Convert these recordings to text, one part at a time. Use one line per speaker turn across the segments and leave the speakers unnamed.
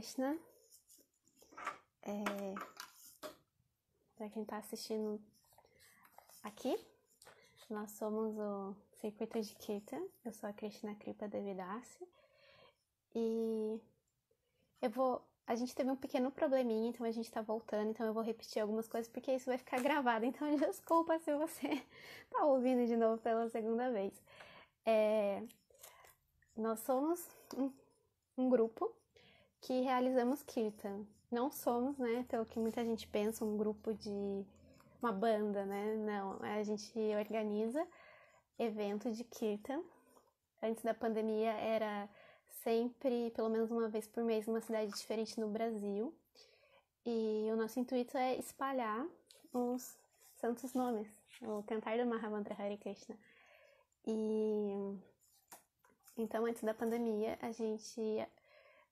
Krishna. É... Para quem está assistindo aqui, nós somos o Circuito de Kirtan. Eu sou a Krishna Kripa Devidasi. E eu vou. A gente teve um pequeno probleminha, então a gente tá voltando, então eu vou repetir algumas coisas porque isso vai ficar gravado. Então desculpa se você tá ouvindo de novo pela segunda vez. É... Nós somos um, um grupo que realizamos Kirtan. Não somos, né, pelo que muita gente pensa, um grupo de uma banda, né? Não, a gente organiza evento de Kirtan. Antes da pandemia era sempre, pelo menos uma vez por mês, numa cidade diferente no Brasil. E o nosso intuito é espalhar os santos nomes, o cantar do Mahamantra Hare Krishna. E então, antes da pandemia, a gente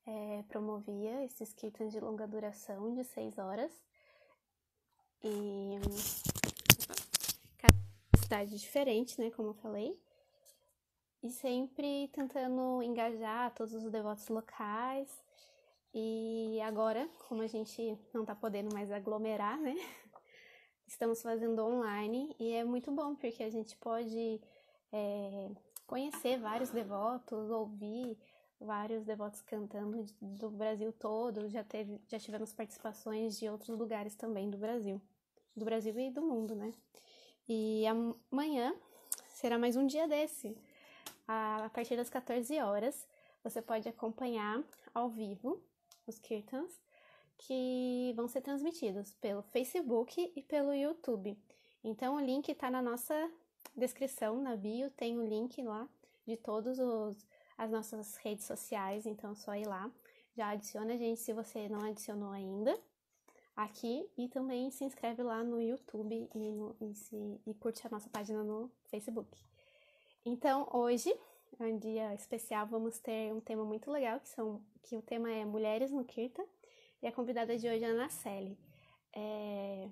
é, promovia esses kirtans de longa duração, de seis horas. E cada cidade diferente, né, como eu falei. E sempre tentando engajar todos os devotos locais. E agora, como a gente não tá podendo mais aglomerar, né? Estamos fazendo online e é muito bom porque a gente pode é, conhecer vários devotos, ouvir vários devotos cantando do Brasil todo. Já, teve, já tivemos participações de outros lugares também do Brasil, do Brasil e do mundo, né? E amanhã será mais um dia desse. A partir das 14 horas, você pode acompanhar ao vivo os kirtans que vão ser transmitidos pelo Facebook e pelo YouTube. Então o link está na nossa descrição, na bio, tem o link lá de todos os as nossas redes sociais, então é só ir lá. Já adiciona a gente se você não adicionou ainda aqui e também se inscreve lá no YouTube e, no, e, se, e curte a nossa página no Facebook. Então, hoje é um dia especial, vamos ter um tema muito legal, que, são, que o tema é Mulheres no Kirta, e a convidada de hoje é a Ana Celi. É,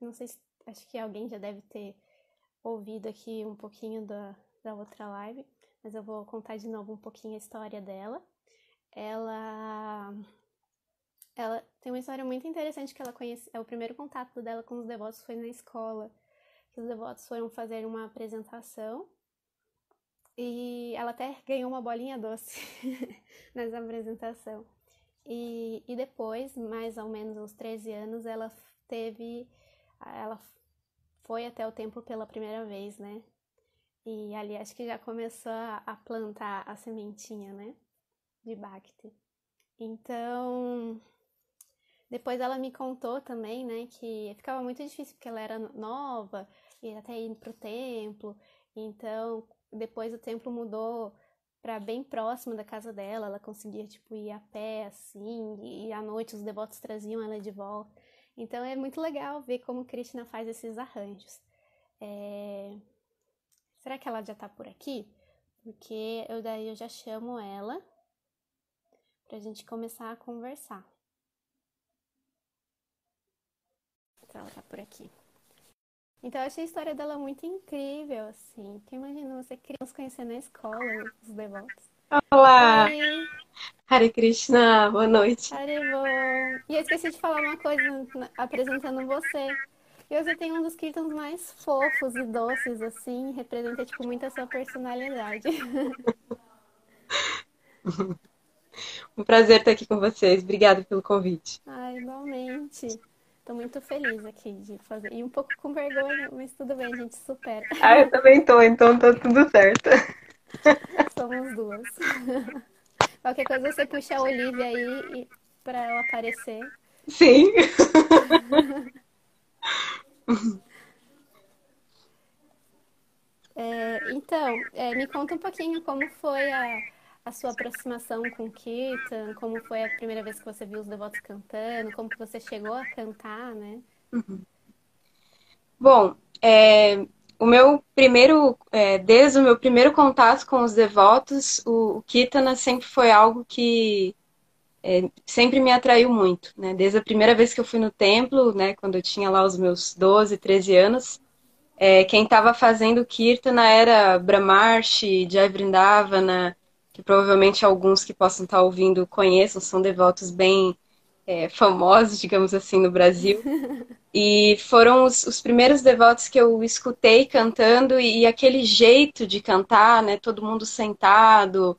não sei se, acho que alguém já deve ter ouvido aqui um pouquinho da, da outra live, mas eu vou contar de novo um pouquinho a história dela. Ela ela tem uma história muito interessante que ela conhece, é o primeiro contato dela com os devotos foi na escola, que os devotos foram fazer uma apresentação e ela até ganhou uma bolinha doce nessa apresentação. E, e depois, mais ou menos uns 13 anos, ela teve ela foi até o templo pela primeira vez, né? E ali acho que já começou a plantar a sementinha, né? De Bhakti. Então, depois ela me contou também, né, que ficava muito difícil porque ela era nova e até ir pro templo. Então, depois o templo mudou para bem próximo da casa dela, ela conseguia tipo ir a pé assim, e à noite os devotos traziam ela de volta. Então é muito legal ver como Krishna faz esses arranjos. É... Será que ela já tá por aqui? Porque eu daí eu já chamo ela pra gente começar a conversar. Então ela tá por aqui. Então eu achei a história dela muito incrível, assim. Porque imagina você criança conhecendo na escola, os devotos.
Olá! Oi. Hare Krishna, boa noite.
Haribo! E eu esqueci de falar uma coisa apresentando você. E você tem um dos kirtans mais fofos e doces, assim, representa, tipo, muito a sua personalidade.
Um prazer estar aqui com vocês. Obrigada pelo convite.
Ah, igualmente. Estou muito feliz aqui de fazer. E um pouco com vergonha, mas tudo bem, a gente supera.
Ah, eu também tô, então tá tudo certo.
Somos duas. Qualquer coisa você puxa a Olivia aí para ela aparecer.
Sim.
É, então, é, me conta um pouquinho como foi a, a sua aproximação com o Kirtan, como foi a primeira vez que você viu os devotos cantando, como que você chegou a cantar, né?
Uhum. Bom, é, o meu primeiro, é, desde o meu primeiro contato com os devotos, o, o Kirtana sempre foi algo que é, sempre me atraiu muito, né? Desde a primeira vez que eu fui no templo, né, quando eu tinha lá os meus 12, 13 anos, é, quem estava fazendo Kirtana era Brahmarshi, Jai Vrindavana, que provavelmente alguns que possam estar ouvindo conheçam, são devotos bem é, famosos, digamos assim, no Brasil. E foram os, os, primeiros devotos que eu escutei cantando e, e, aquele jeito de cantar, né? Todo mundo sentado,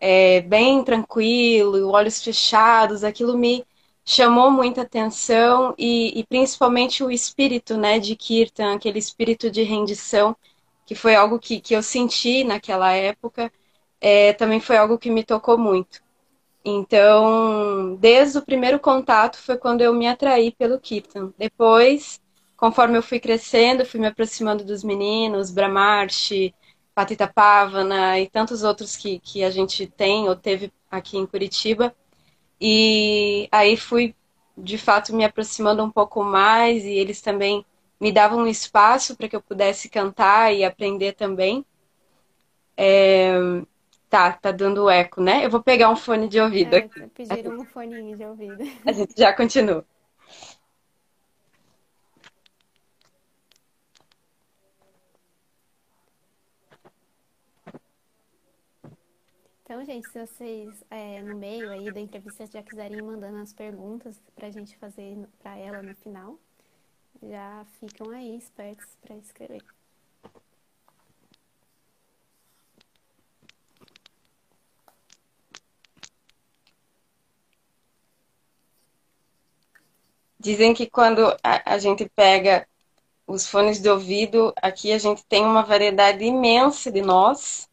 é, bem tranquilo, olhos fechados, aquilo me chamou muita atenção e, e, principalmente o espírito, né, de Kirtan, aquele espírito de rendição, que foi algo que, que eu senti naquela época, é, também foi algo que me tocou muito. Então, desde o primeiro contato foi quando eu me atraí pelo Kirtan. Depois, conforme eu fui crescendo, fui me aproximando dos meninos, Brahmarshi, Patita Pavana e tantos outros que, que a gente tem ou teve aqui em Curitiba. E aí fui, de fato, me aproximando um pouco mais e eles também me davam um espaço para que eu pudesse cantar e aprender também. É, Tá, tá dando eco, né? Eu vou pegar um fone de ouvido
é,
aqui.
Pediram um fone de ouvido.
A gente já continua.
Então, gente, se vocês é, no meio aí da entrevista já quiserem ir mandando as perguntas para a gente fazer para ela no final, já ficam aí espertos para escrever.
Dizem que quando a, a gente pega os fones de ouvido, aqui a gente tem uma variedade imensa de nós.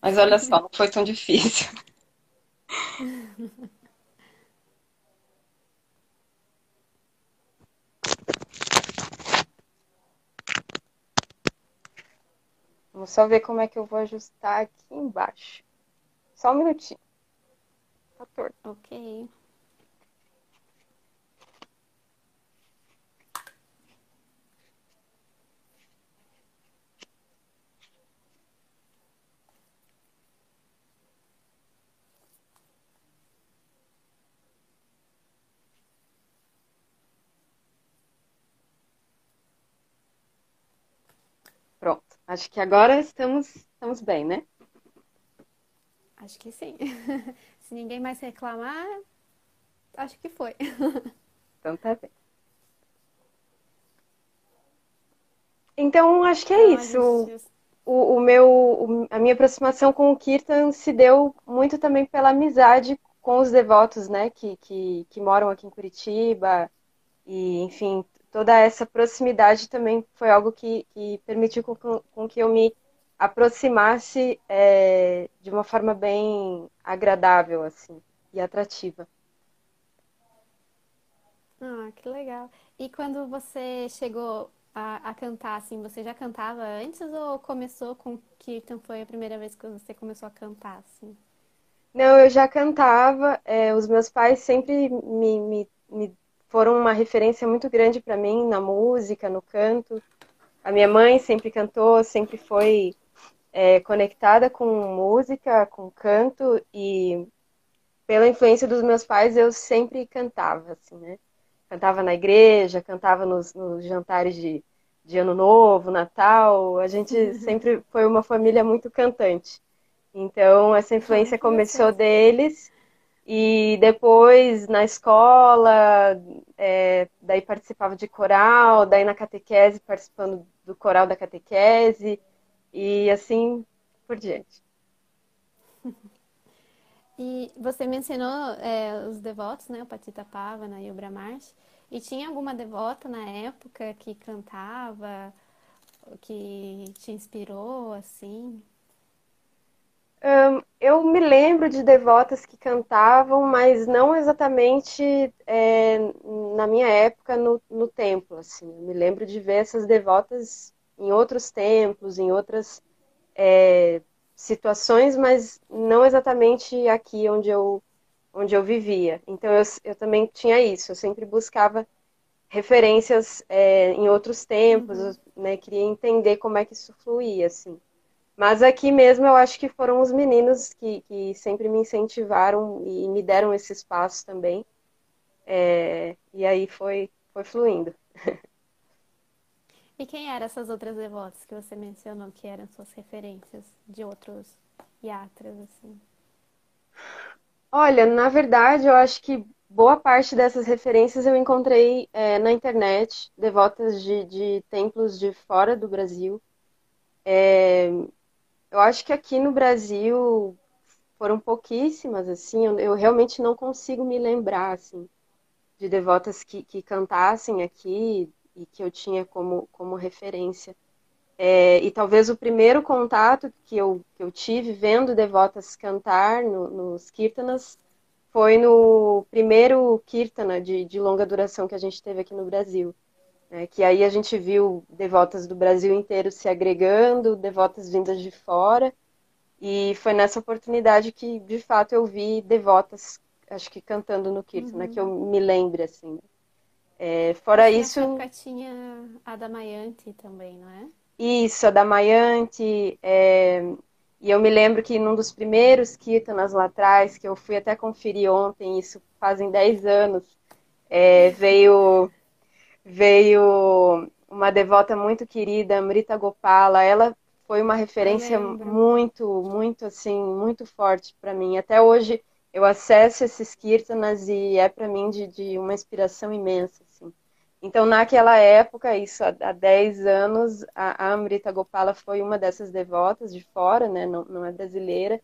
Mas olha só, não foi tão difícil. Vamos só ver como é que eu vou ajustar aqui embaixo. Só um minutinho.
Tá torto. Ok.
Acho que agora estamos, estamos bem, né?
Acho que sim. Se ninguém mais reclamar, acho que foi.
Então tá bem. Então, acho que é então, isso. Gente... O, o meu, a minha aproximação com o Kirtan se deu muito também pela amizade com os devotos, né, que, que, que moram aqui em Curitiba. E, enfim, toda essa proximidade também foi algo que, que permitiu com, com, que eu me aproximasse é, de uma forma bem agradável assim e atrativa.
Ah, que legal. E quando você chegou a, a, cantar, assim, você já cantava antes ou começou com Kirtan? Foi a primeira vez que você começou a cantar, assim?
Não, eu já cantava. É, os meus pais sempre me, me, me foram uma referência muito grande para mim na música, no canto. A minha mãe sempre cantou, sempre foi é, conectada com música, com canto e pela influência dos meus pais eu sempre cantava, assim, né? Cantava na igreja, cantava nos, nos jantares de, de Ano Novo, Natal. A gente sempre foi uma família muito cantante. Então essa influência começou deles e depois na escola, é, daí participava de coral, daí na catequese participando do coral da catequese e assim por diante.
E você mencionou é, os devotos, né, o Patita Pavana e o Brahmarsh. E tinha alguma devota na época que cantava, que te inspirou, assim?
Um, eu me lembro de devotas que cantavam, mas não exatamente é, na minha época no, no templo. Assim. Eu me lembro de ver essas devotas em outros templos, em outras é, situações, mas não exatamente aqui onde eu, onde eu vivia. Então eu, eu também tinha isso, eu sempre buscava referências é, em outros tempos, uhum. né, queria entender como é que isso fluía, assim. Mas aqui mesmo eu acho que foram os meninos que, que sempre me incentivaram e me deram esse espaço também. É, e aí foi, foi fluindo.
E quem eram essas outras devotas que você mencionou que eram suas referências de outros yatras, assim?
Olha, na verdade, eu acho que boa parte dessas referências eu encontrei é, na internet, devotas de, de, templos de fora do Brasil. É, eu acho que aqui no Brasil foram pouquíssimas, assim, eu, eu, realmente não consigo me lembrar, assim, de devotas que, que cantassem aqui e que eu tinha como, como referência. É, e talvez o primeiro contato que eu, que eu tive vendo devotas cantar no, nos kirtanas foi no primeiro kirtana de, de, longa duração que a gente teve aqui no Brasil. Né? Que aí a gente viu devotas do Brasil inteiro se agregando, devotas vindas de fora. E foi nessa oportunidade que, de fato, eu vi devotas, acho que cantando no kirtana, uhum. que eu me lembre, assim. É, fora
e
isso...
Nessa tinha a Damayanti também, não é?
Isso, a Damayanti. É... E eu me lembro que num dos primeiros kirtanas lá atrás, que eu fui até conferir ontem, isso fazem 10 anos, é, veio, veio uma devota muito querida, Amrita Gopala. Ela foi uma referência muito, muito assim, muito forte para mim. Até hoje eu acesso esses kirtanas e é para mim de, de uma inspiração imensa. Então, naquela época, isso há 10 anos, a Amrita Gopala foi uma dessas devotas de fora, né, não, não é brasileira,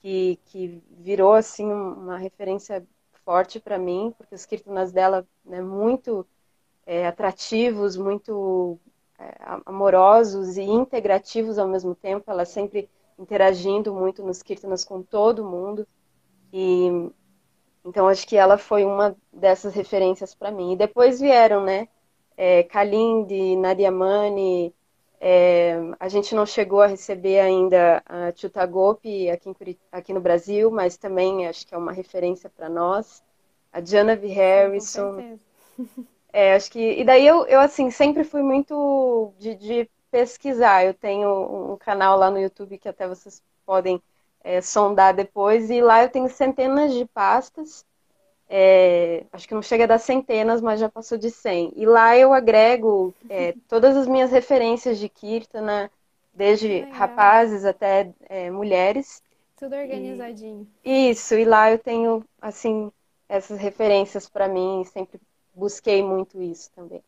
que, que virou assim uma referência forte para mim, porque os kirtanas dela, né, muito é, atrativos, muito é, amorosos e integrativos ao mesmo tempo, ela sempre interagindo muito nos kirtanas com todo mundo. E então, acho que ela foi uma dessas referências para mim. E depois vieram, né? É, Kalindi, Nadiamani. É, a gente não chegou a receber ainda a Chutagopi aqui, aqui no Brasil, mas também acho que é uma referência para nós. A Diana V. Harrison. É, acho que. E daí eu, eu assim, sempre fui muito de, de pesquisar. Eu tenho um canal lá no YouTube que até vocês podem é, sondar depois, e lá eu tenho centenas de pastas, é, acho que não chega a dar centenas, mas já passou de 100. E lá eu agrego é, todas as minhas referências de Kirtana, desde rapazes até é, mulheres.
Tudo organizadinho.
E, isso, e lá eu tenho, assim, essas referências para mim, sempre busquei muito isso também.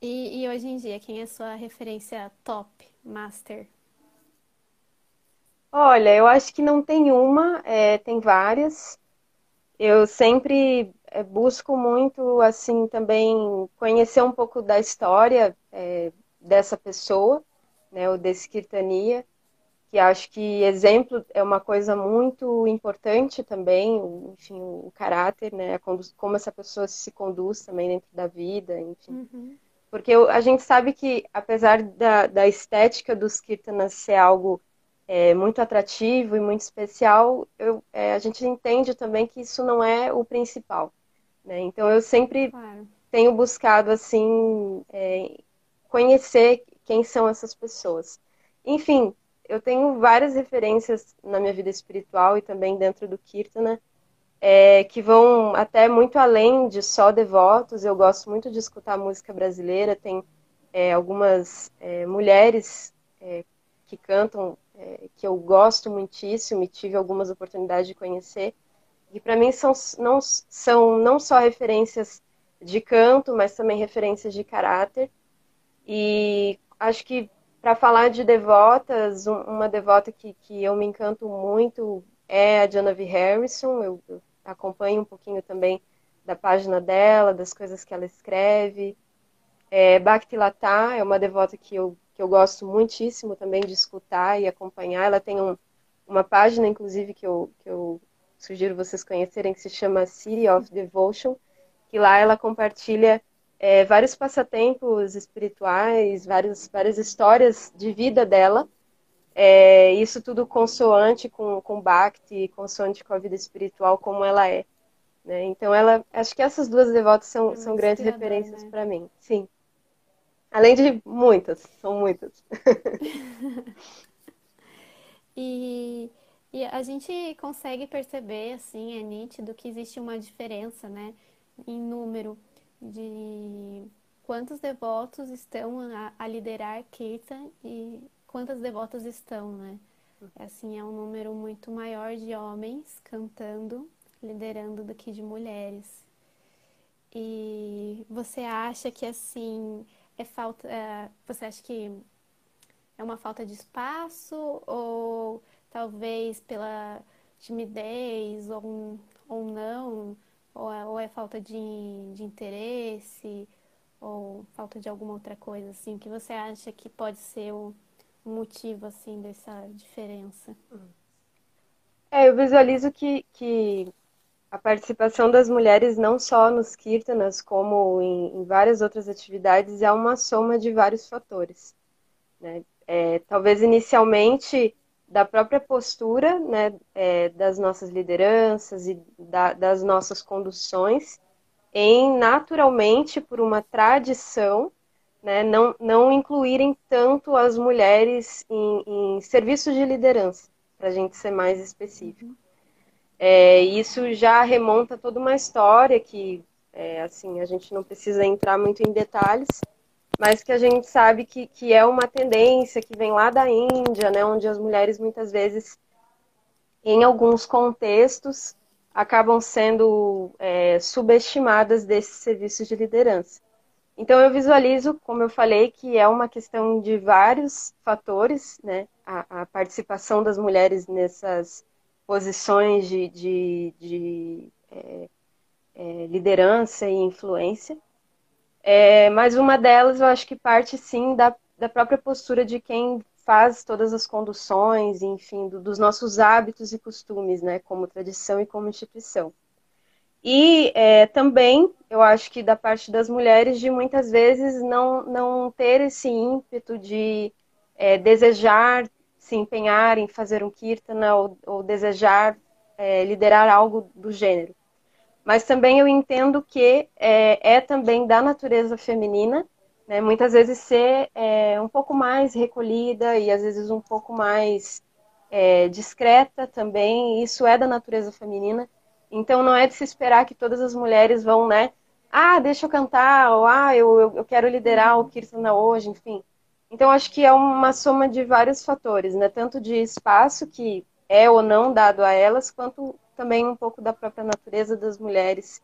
E, e, hoje em dia, quem é a sua referência top, master?
Olha, eu acho que não tem uma, é, tem várias. Eu sempre é, busco muito, assim, também conhecer um pouco da história é, dessa pessoa, né, o desse Kirtania, que acho que exemplo é uma coisa muito importante também, enfim, o caráter, né, como essa pessoa se conduz também dentro da vida, enfim. Uhum. Porque a gente sabe que, apesar da, da estética dos Kirtanas ser algo é, muito atrativo e muito especial, eu, é, a gente entende também que isso não é o principal. Né? Então eu sempre claro. tenho buscado assim é, conhecer quem são essas pessoas. Enfim, eu tenho várias referências na minha vida espiritual e também dentro do Kirtana é, que vão até muito além de só devotos. Eu gosto muito de escutar música brasileira. Tem é, algumas é, mulheres é, que cantam é, que eu gosto muitíssimo e tive algumas oportunidades de conhecer. E para mim são não, são não só referências de canto, mas também referências de caráter. E acho que para falar de devotas, uma devota que, que eu me encanto muito é a V. Harrison. Eu, eu acompanho um pouquinho também da página dela, das coisas que ela escreve. É, Bhakti Lata é uma devota que eu que eu gosto muitíssimo também de escutar e acompanhar. Ela tem um, uma página, inclusive, que eu, que eu sugiro vocês conhecerem, que se chama City of Devotion, que lá ela compartilha é, vários passatempos espirituais, vários, várias histórias de vida dela. É, isso tudo consoante com, com Bhakti, consoante com a vida espiritual, como ela é. Né? Então, ela, acho que essas duas devotas são, é são grandes referências né? para mim. Sim. Além de muitas, são muitas.
e, e a gente consegue perceber, assim, é nítido que existe uma diferença, né, em número de quantos devotos estão a, a liderar Kirtan e quantas devotas estão, né? Assim, é um número muito maior de homens cantando, liderando do que de mulheres. E você acha que assim é falta, é, você acha que é uma falta de espaço ou talvez pela timidez ou, ou não, ou é, ou é falta de, de interesse ou falta de alguma outra coisa assim que você acha que pode ser o motivo assim dessa diferença?
É, eu visualizo que, que a participação das mulheres não só nos kirtanas, como em, em várias outras atividades, é uma soma de vários fatores. Né? É, talvez inicialmente da própria postura né, é, das nossas lideranças e da, das nossas conduções, em naturalmente, por uma tradição, né, não, não incluírem tanto as mulheres em, em serviços de liderança, para a gente ser mais específico. É, isso já remonta toda uma história que, é, assim, a gente não precisa entrar muito em detalhes, mas que a gente sabe que, que é uma tendência que vem lá da Índia, né, onde as mulheres muitas vezes, em alguns contextos, acabam sendo é, subestimadas desses serviços de liderança. Então eu visualizo, como eu falei, que é uma questão de vários fatores, né? A, a participação das mulheres nessas posições de, de, de é, é, liderança e influência. É, mas uma delas eu acho que parte sim da, da própria postura de quem faz todas as conduções, enfim, do, dos nossos hábitos e costumes, né, como tradição e como instituição. E é, também, eu acho que da parte das mulheres, de muitas vezes não, não ter esse ímpeto de é, desejar se empenhar em fazer um kirtana ou, ou desejar é, liderar algo do gênero. Mas também eu entendo que é, é também da natureza feminina, né, muitas vezes ser é, um pouco mais recolhida e às vezes um pouco mais é, discreta também, isso é da natureza feminina. Então não é de se esperar que todas as mulheres vão, né? Ah, deixa eu cantar, ou ah, eu, eu quero liderar o Kirtana hoje, enfim. Então acho que é uma soma de vários fatores, né? Tanto de espaço que é ou não dado a elas, quanto também um pouco da própria natureza das mulheres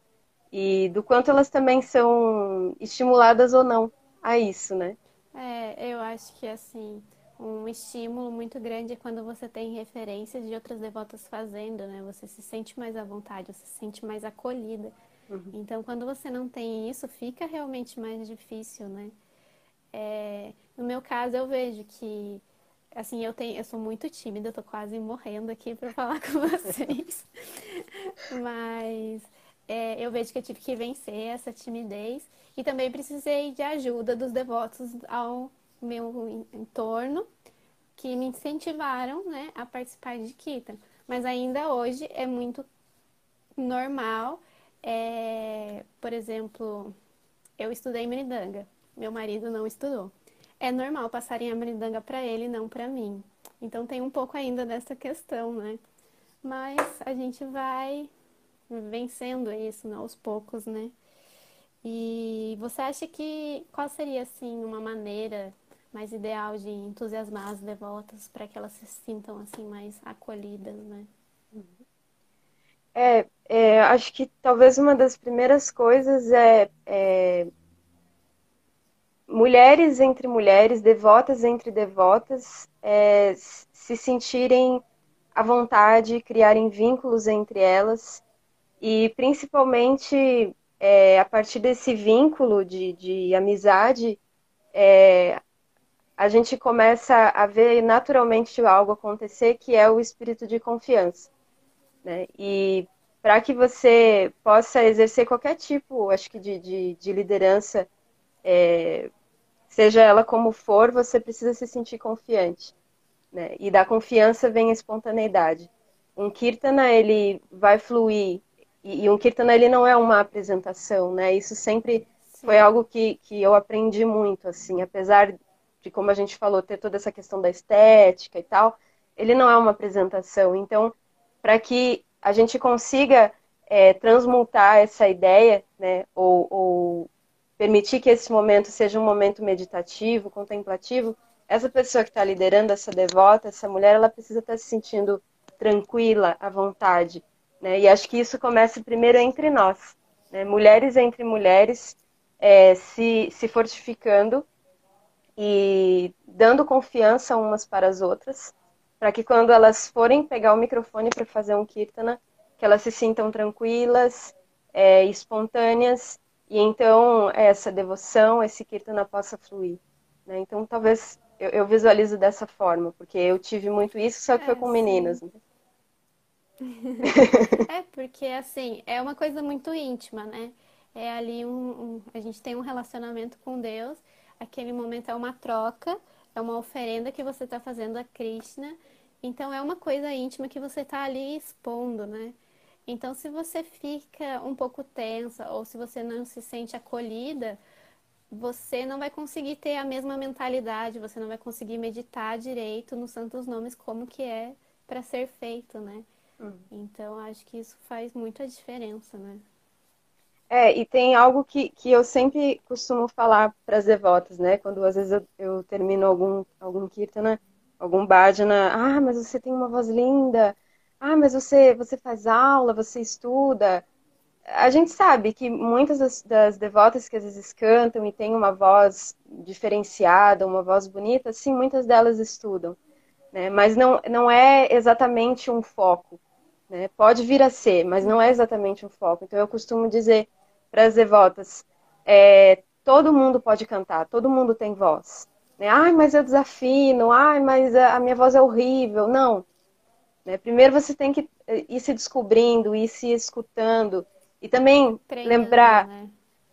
e do quanto elas também são estimuladas ou não a isso, né?
É, eu acho que assim, um estímulo muito grande é quando você tem referências de outras devotas fazendo, né? Você se sente mais à vontade, você se sente mais acolhida. Uhum. Então, quando você não tem isso, fica realmente mais difícil, né? É, no meu caso, eu vejo que, assim, eu tenho, eu sou muito tímida, eu tô quase morrendo aqui para falar com vocês. Mas é, eu vejo que eu tive que vencer essa timidez e também precisei de ajuda dos devotos ao meu entorno que me incentivaram né, a participar de Kita. Mas ainda hoje é muito normal, é, por exemplo, eu estudei Mridanga, meu marido não estudou. É normal passarem a Mridanga para ele, não para mim. Então tem um pouco ainda dessa questão, né? Mas a gente vai vencendo isso né, aos poucos, né? E você acha que qual seria assim uma maneira mais ideal de entusiasmar as devotas para que elas se sintam assim mais acolhidas, né?
É, é, acho que talvez uma das primeiras coisas é, é, mulheres entre mulheres, devotas entre devotas, é, se sentirem à vontade, criarem vínculos entre elas e principalmente é, a partir desse vínculo de, de amizade, é, a gente começa a ver naturalmente algo acontecer que é o espírito de confiança. Né? E para que você possa exercer qualquer tipo, acho que, de, de, de liderança, é, seja ela como for, você precisa se sentir confiante. Né? E da confiança vem a espontaneidade. Um kirtana, ele vai fluir, e, e um kirtana, ele não é uma apresentação, né? Isso sempre Sim. foi algo que, que eu aprendi muito, assim, apesar de como a gente falou, ter toda essa questão da estética e tal, ele não é uma apresentação. Então, para que a gente consiga é, transmutar essa ideia, né, ou, ou, permitir que esse momento seja um momento meditativo, contemplativo, essa pessoa que está liderando, essa devota, essa mulher, ela precisa estar tá se sentindo tranquila, à vontade. Né? E acho que isso começa primeiro entre nós. Né? Mulheres entre mulheres é, se, se fortificando e dando confiança umas para as outras, para que quando elas forem pegar o microfone para fazer um kirtana, que elas se sintam tranquilas, é, espontâneas, e então essa devoção, esse kirtana possa fluir. Né? Então talvez eu, eu, visualizo dessa forma, porque eu tive muito isso, só que é, foi com meninas. Né?
é, porque assim, é uma coisa muito íntima, né? É ali um, um, a gente tem um relacionamento com Deus, aquele momento é uma troca, é uma oferenda que você está fazendo a Krishna, então é uma coisa íntima que você está ali expondo, né? Então, se você fica um pouco tensa ou se você não se sente acolhida, você não vai conseguir ter a mesma mentalidade, você não vai conseguir meditar direito nos santos nomes como que é para ser feito, né? Uhum. Então, acho que isso faz muita diferença, né?
É, e tem algo que, que eu sempre costumo falar para as devotas, né? Quando às vezes eu, eu termino algum, algum kirtana, algum bhajana, ah, mas você tem uma voz linda, ah, mas você, você faz aula, você estuda. A gente sabe que muitas das, das devotas que às vezes cantam e têm uma voz diferenciada, uma voz bonita, sim, muitas delas estudam. Né? Mas não, não é exatamente um foco. Né? Pode vir a ser, mas não é exatamente um foco. Então eu costumo dizer para as devotas, é, todo mundo pode cantar, todo mundo tem voz. Né? Ai, mas eu desafino, ai, mas a minha voz é horrível. Não. Né? Primeiro você tem que eh, ir se descobrindo, ir se escutando. E também lembrar, né?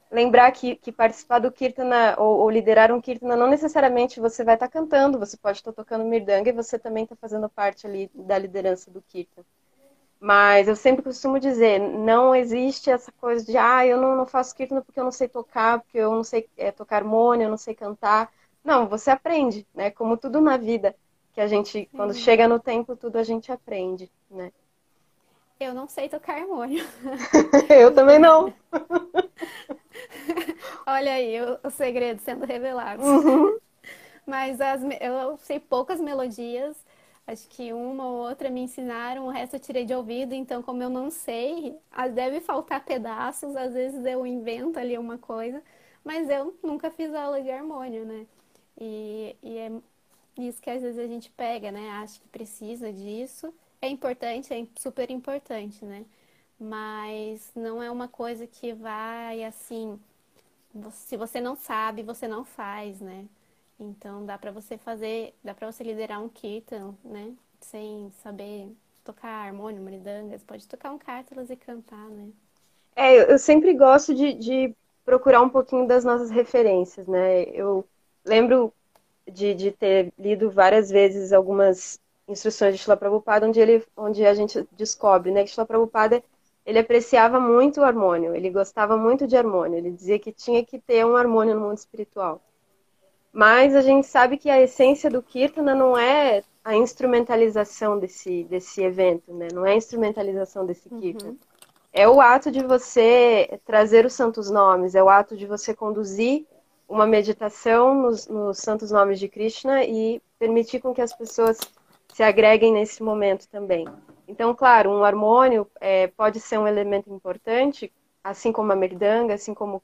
lembrar que, que participar do Kirtana ou, ou, liderar um Kirtana não necessariamente você vai estar tá cantando, você pode estar tá tocando Mirdanga e você também está fazendo parte ali da liderança do Kirtana. Mas eu sempre costumo dizer, não existe essa coisa de, ah, eu não, não faço kirtana porque eu não sei tocar, porque eu não sei é, tocar harmônio, eu não sei cantar. Não, você aprende, né? Como tudo na vida, que a gente, Sim. quando chega no tempo, tudo a gente aprende, né?
Eu não sei tocar harmônio.
eu também não.
Olha aí, o, o segredo sendo revelado. Uhum. Mas as, eu sei poucas melodias Acho que uma ou outra me ensinaram, o resto eu tirei de ouvido, então como eu não sei, deve faltar pedaços, às vezes eu invento ali uma coisa, mas eu nunca fiz aula de harmônio, né? E, e é isso que às vezes a gente pega, né? Acha que precisa disso. É importante, é super importante, né? Mas não é uma coisa que vai assim. Se você não sabe, você não faz, né? Então dá para você fazer, dá para você liderar um kirtan, né? Sem saber tocar harmônio, mridanga, você pode tocar um cártelas e cantar, né?
É, eu sempre gosto de, de, procurar um pouquinho das nossas referências, né? Eu lembro de, de ter lido várias vezes algumas instruções de Shila Prabhupada, onde, ele, onde a gente descobre né, que Shila Prabhupada ele apreciava muito o harmônio, ele gostava muito de harmônio, ele dizia que tinha que ter um harmônio no mundo espiritual. Mas a gente sabe que a essência do Kirtana não é a instrumentalização desse, desse evento, né? Não é a instrumentalização desse uhum. Kirtana. Uhum. É o ato de você trazer os santos nomes, é o ato de você conduzir uma meditação nos, nos santos nomes de Krishna e permitir com que as pessoas se agreguem nesse momento também. Então, claro, um harmônio é, pode ser um elemento importante, assim como a merdanga, assim como o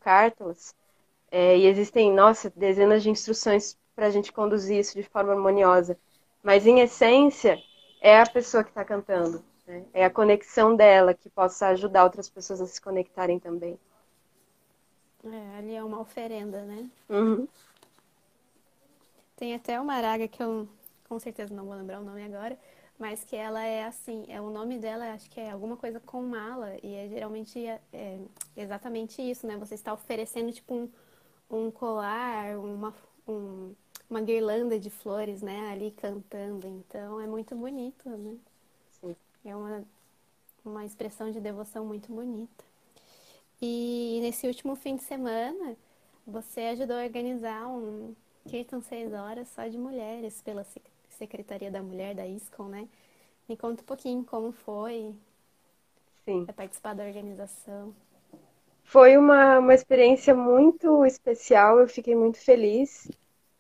é, e existem, nossa, dezenas de instruções para a gente conduzir isso de forma harmoniosa. Mas, em essência, é a pessoa que está cantando. Né? É a conexão dela que possa ajudar outras pessoas a se conectarem também.
É, ali é uma oferenda, né?
Uhum.
Tem até uma araga que eu com certeza não vou lembrar o nome agora, mas que ela é assim, é o nome dela acho que é alguma coisa com mala e é geralmente é, é exatamente isso, né? Você está oferecendo tipo um, um colar, uma, um, uma guirlanda de flores, né, ali cantando. Então é muito bonito, né? Sim. É uma, uma expressão de devoção muito bonita. E nesse último fim de semana, você ajudou a organizar um Kirtan 6 horas só de mulheres pela Secretaria da Mulher da ISCOM, né? Me conta um pouquinho como foi
Sim.
participar da organização.
Foi uma, uma experiência muito especial, eu fiquei muito feliz.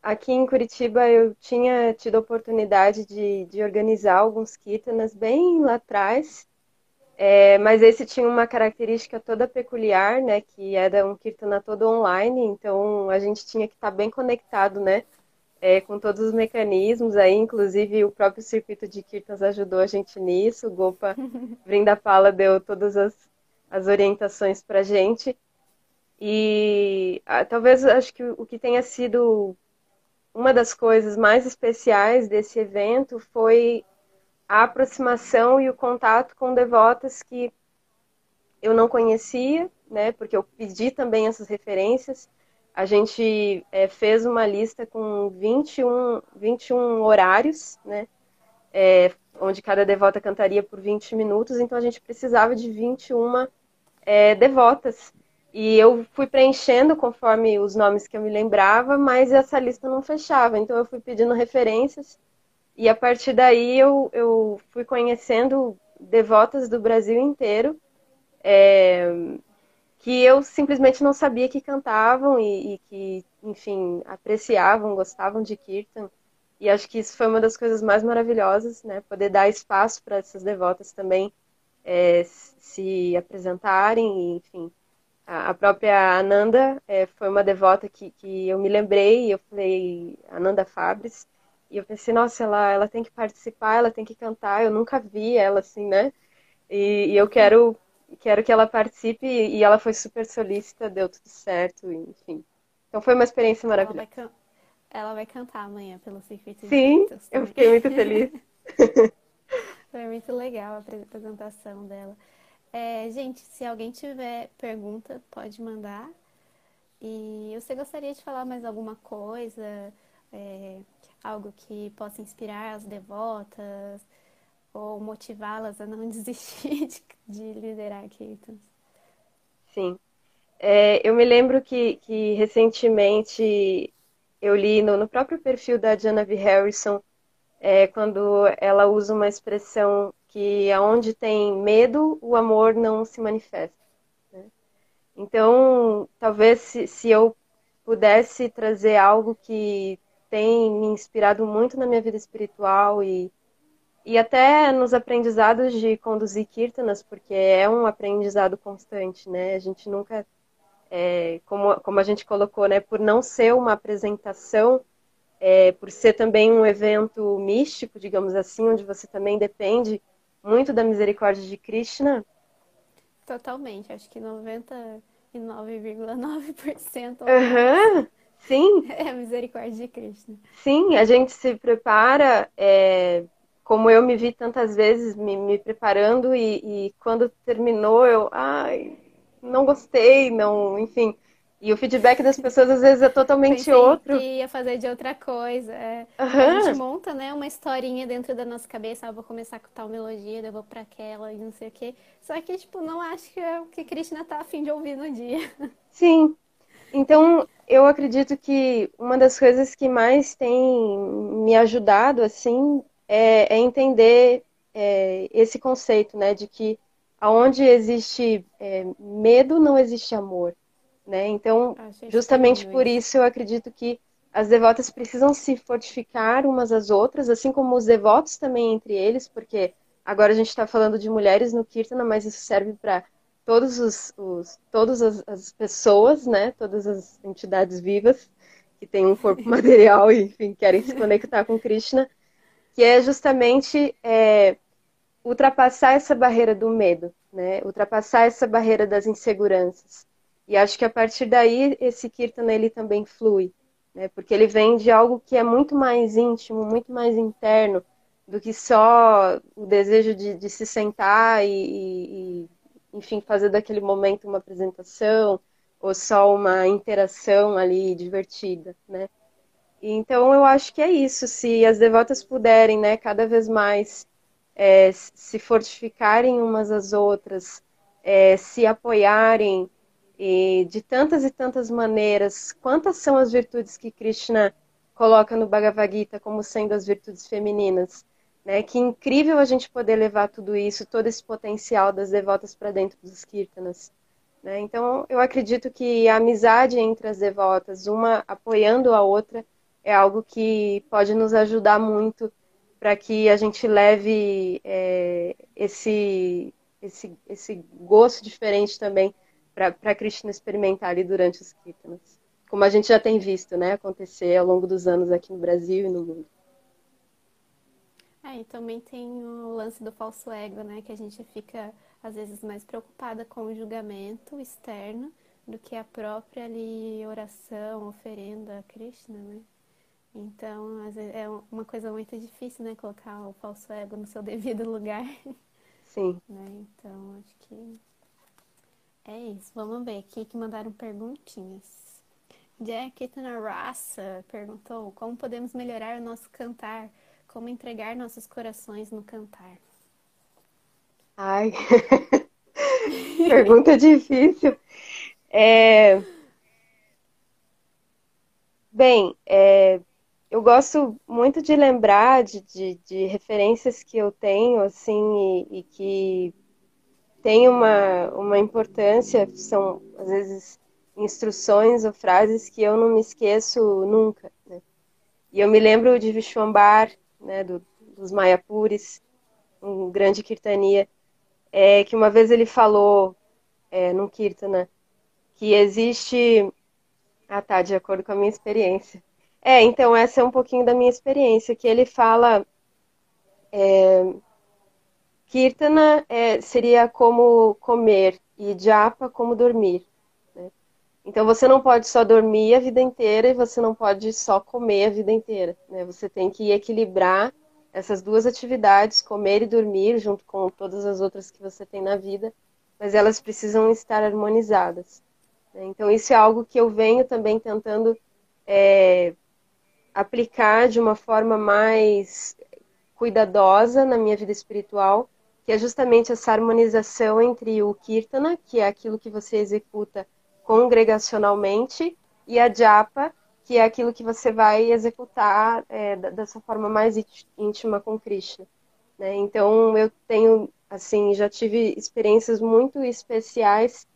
aqui em Curitiba eu tinha tido a oportunidade de, de organizar alguns kirtanas bem lá atrás, é, mas esse tinha uma característica toda peculiar, né, que era um kirtana todo online, então a gente tinha que estar bem conectado, né, é, com todos os mecanismos aí, inclusive o próprio circuito de kirtans ajudou a gente nisso, o Gopa Vrindapala deu todas as, as orientações para a gente, e ah, talvez acho que o que tenha sido uma das coisas mais especiais desse evento foi a aproximação e o contato com devotas que eu não conhecia, né? Porque eu pedi também essas referências. A gente é, fez uma lista com 21, 21 horários, né? É, onde cada devota cantaria por 20 minutos, então a gente precisava de 21 é, devotas. E eu fui preenchendo conforme os nomes que eu me lembrava, mas essa lista não fechava. Então eu fui pedindo referências e a partir daí eu, eu fui conhecendo devotas do Brasil inteiro é, que eu simplesmente não sabia que cantavam e, e, que, enfim, apreciavam, gostavam de Kirtan. E acho que isso foi uma das coisas mais maravilhosas, né? Poder dar espaço para essas devotas também é, se apresentarem, enfim a própria Ananda é, foi uma devota que, que eu me lembrei, eu falei, Ananda Fabres, e eu pensei, nossa, ela, ela tem que participar, ela tem que cantar, eu nunca vi ela assim, né? E, e eu quero, quero que ela participe, e ela foi super solícita, deu tudo certo, enfim. Então foi uma experiência maravilhosa.
Ela vai, ela vai cantar amanhã pelo circuito
Sim, eu fiquei muito feliz.
foi muito legal a apresentação dela. É, gente, se alguém tiver pergunta, pode mandar. E você gostaria de falar mais alguma coisa? É, algo que possa inspirar as devotas ou motivá-las a não desistir de, de liderar Kirtans?
Sim. É, eu me lembro que, que recentemente eu li no, no próprio perfil da Diana V. Harrison, é, quando ela usa uma expressão que aonde tem medo, o amor não se manifesta. Né? Então, talvez se, se eu pudesse trazer algo que tem me inspirado muito na minha vida espiritual e, e até nos aprendizados de conduzir kirtanas, porque é um aprendizado constante, né? A gente nunca, é, como, como a gente colocou, né, por não ser uma apresentação, é, por ser também um evento místico, digamos assim, onde você também depende muito da misericórdia de Krishna?
Totalmente, acho que 99,9%
uhum, sim.
é a misericórdia de Krishna.
Sim, a gente se prepara, é, como eu me vi tantas vezes me, me preparando e, e, quando terminou eu, ai, não gostei, não, enfim. E o feedback das pessoas às vezes é totalmente
Pensei
outro.
Que ia fazer de outra coisa. É.
Uhum.
A gente monta, né, uma historinha dentro da nossa cabeça. Ah, vou começar com tal melodia, eu vou para aquela e não sei o quê. Só que, tipo, não acho que é o que Krishna tá afim de ouvir no dia.
Sim. Então, eu acredito que uma das coisas que mais tem me ajudado, assim, é, é entender é, esse conceito, né, de que aonde existe é, medo, não existe amor. Né? Então, justamente por isso eu acredito que as devotas precisam se fortificar umas às outras, assim como os devotos também entre eles, porque agora a gente está falando de mulheres no Kirtana, mas isso serve para todos os, os, todas as, as, pessoas, né? Todas as entidades vivas que têm um corpo material e, enfim, querem se conectar com Krishna, que é justamente é, ultrapassar essa barreira do medo, né? Ultrapassar essa barreira das inseguranças. E acho que a partir daí esse kirtan ele também flui, né? Porque ele vem de algo que é muito mais íntimo, muito mais interno do que só o desejo de, de se sentar e, e, enfim, fazer daquele momento uma apresentação ou só uma interação ali divertida, né? Então eu acho que é isso. Se as devotas puderem, né, cada vez mais é, se fortificarem umas às outras, é, se apoiarem e de tantas e tantas maneiras, quantas são as virtudes que Krishna coloca no Bhagavad Gita como sendo as virtudes femininas? Né? Que incrível a gente poder levar tudo isso, todo esse potencial das devotas para dentro dos kirtanas. Né? Então, eu acredito que a amizade entre as devotas, uma apoiando a outra, é algo que pode nos ajudar muito para que a gente leve é, esse, esse, esse gosto diferente também para Krishna experimentar ali durante os kirtanas. Como a gente já tem visto né, acontecer ao longo dos anos aqui no Brasil e no mundo.
É, e também tem o lance do falso ego, né? Que a gente fica, às vezes, mais preocupada com o julgamento externo do que a própria ali oração, oferenda a Krishna, né? Então, às vezes, é uma coisa muito difícil, né? Colocar o falso ego no seu devido lugar.
Sim.
Né? Então, acho que é isso. Vamos ver aqui que mandaram perguntinhas. Jack Raça perguntou como podemos melhorar o nosso cantar como entregar nossos corações no cantar?
Ai, pergunta difícil. É... Bem, é... eu gosto muito de lembrar de, de, de, referências que eu tenho, assim, e, e que têm uma, uma importância, são, às vezes, instruções ou frases que eu não me esqueço nunca. Né? E eu me lembro de Vishwambar, né, do, dos Mayapuris, um grande kirtania, é, que uma vez ele falou é, num kirtana que existe. Ah, tá, de acordo com a minha experiência. É, então essa é um pouquinho da minha experiência, que ele fala. É, kirtana é, seria como comer e japa como dormir. Então você não pode só dormir a vida inteira e você não pode só comer a vida inteira. Né? Você tem que equilibrar essas duas atividades, comer e dormir, junto com todas as outras que você tem na vida, mas elas precisam estar harmonizadas. Né? Então isso é algo que eu venho também tentando é, aplicar de uma forma mais cuidadosa na minha vida espiritual, que é justamente essa harmonização entre o kirtana, que é aquilo que você executa congregacionalmente, e a japa, que é aquilo que você vai executar é, dessa forma mais íntima com Krishna. Né? Então, eu tenho, assim, já tive experiências muito especiais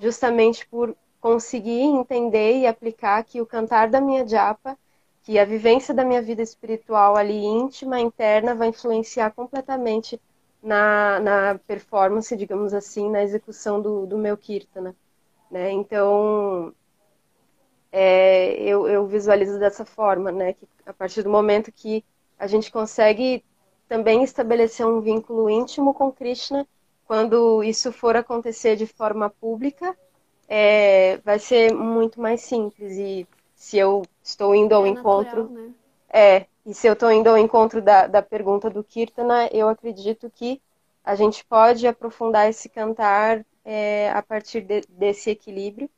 justamente por conseguir entender e aplicar que o cantar da minha japa, que a vivência da minha vida espiritual ali íntima, interna, vai influenciar completamente na, na performance, digamos assim, na execução do, do meu kirtana. Né? Então, é, eu, eu visualizo dessa forma, né? que a partir do momento que a gente consegue também estabelecer um vínculo íntimo com Krishna, quando isso for acontecer de forma pública, é, vai ser muito mais simples. E se eu estou indo ao é encontro.
Natural, né?
É, e se eu estou indo ao encontro da, da pergunta do Kirtana, eu acredito que a gente pode aprofundar esse cantar é, a partir de, desse equilíbrio.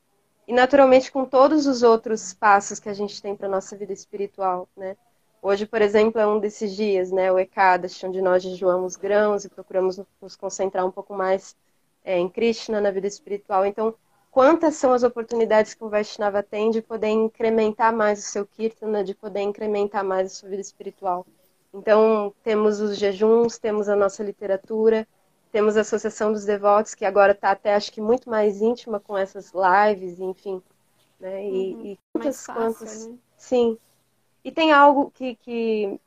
E, naturalmente, com todos os outros passos que a gente tem para nossa vida espiritual, né? Hoje, por exemplo, é um desses dias, né? O Ekadashi, onde nós jejuamos grãos e procuramos nos concentrar um pouco mais é, em Krishna, na vida espiritual. Então, quantas são as oportunidades que o Vaishnava tem de poder incrementar mais o seu Kirtana, de poder incrementar mais a sua vida espiritual. Então, temos os jejuns, temos a nossa literatura, temos a Associação dos Devotos, que agora está até, acho que, muito mais íntima com essas lives, enfim. Né? E,
uhum.
e quantas,
fácil,
quantas.
Né?
Sim. E tem algo que, que,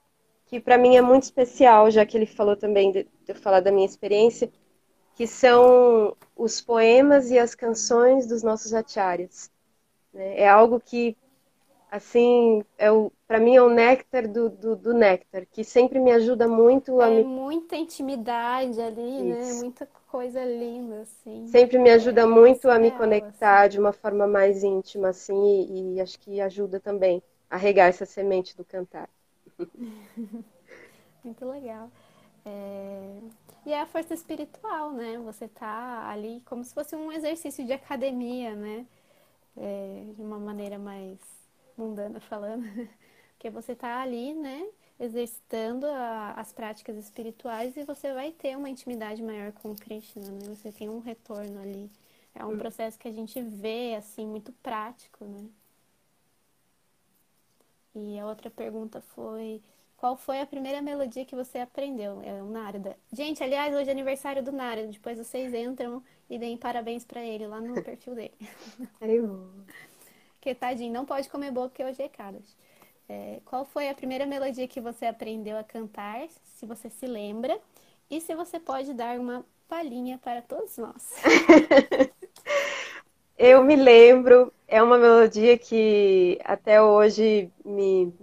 que para mim é muito especial, já que ele falou também de, de eu falar da minha experiência, que são os poemas e as canções dos nossos acharyas. Né? É algo que, assim, é o, para mim é o néctar do, do, do, néctar, que sempre me ajuda muito a
é
me...
muita intimidade ali, né?
Isso.
né? Muita coisa linda, assim.
Sempre me ajuda
é,
muito a me
assim.
conectar de uma forma mais íntima, assim, e, e, acho que ajuda também a regar essa semente do cantar.
muito legal. É... E é a força espiritual, né? Você tá ali como se fosse um exercício de academia, né? É, de uma maneira mais mundana falando. Porque você está ali, né, exercitando a, as práticas espirituais e você vai ter uma intimidade maior com o Krishna, né? Você tem um retorno ali. É um hum. processo que a gente vê, assim, muito prático, né? E a outra pergunta foi: qual foi a primeira melodia que você aprendeu? É o Narada. Gente, aliás, hoje é aniversário do Narada. Depois vocês entram e deem parabéns para ele lá no perfil dele.
Eu.
Porque, tadinho, não pode comer bolo porque hoje é Kadas. É, qual foi a primeira melodia que você aprendeu a cantar, se você se lembra, e se você pode dar uma palhinha para todos nós.
Eu me lembro, é uma melodia que até hoje me,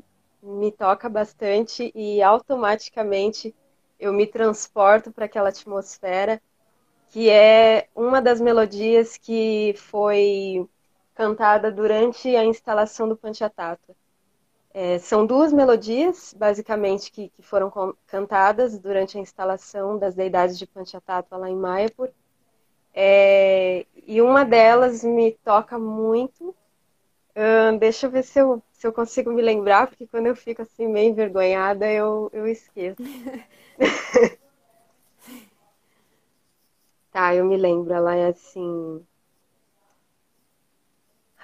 me toca bastante e automaticamente eu me transporto para aquela atmosfera, que é uma das melodias que foi cantada durante a instalação do Panchatattva. É, são duas melodias, basicamente, que, que foram cantadas durante a instalação das deidades de Panchatattva lá em Mayapur. É, e uma delas me toca muito. Deixa eu ver se eu, se eu consigo me lembrar, porque quando eu fico assim meio envergonhada, eu, eu esqueço. tá, eu me lembro, ela é assim.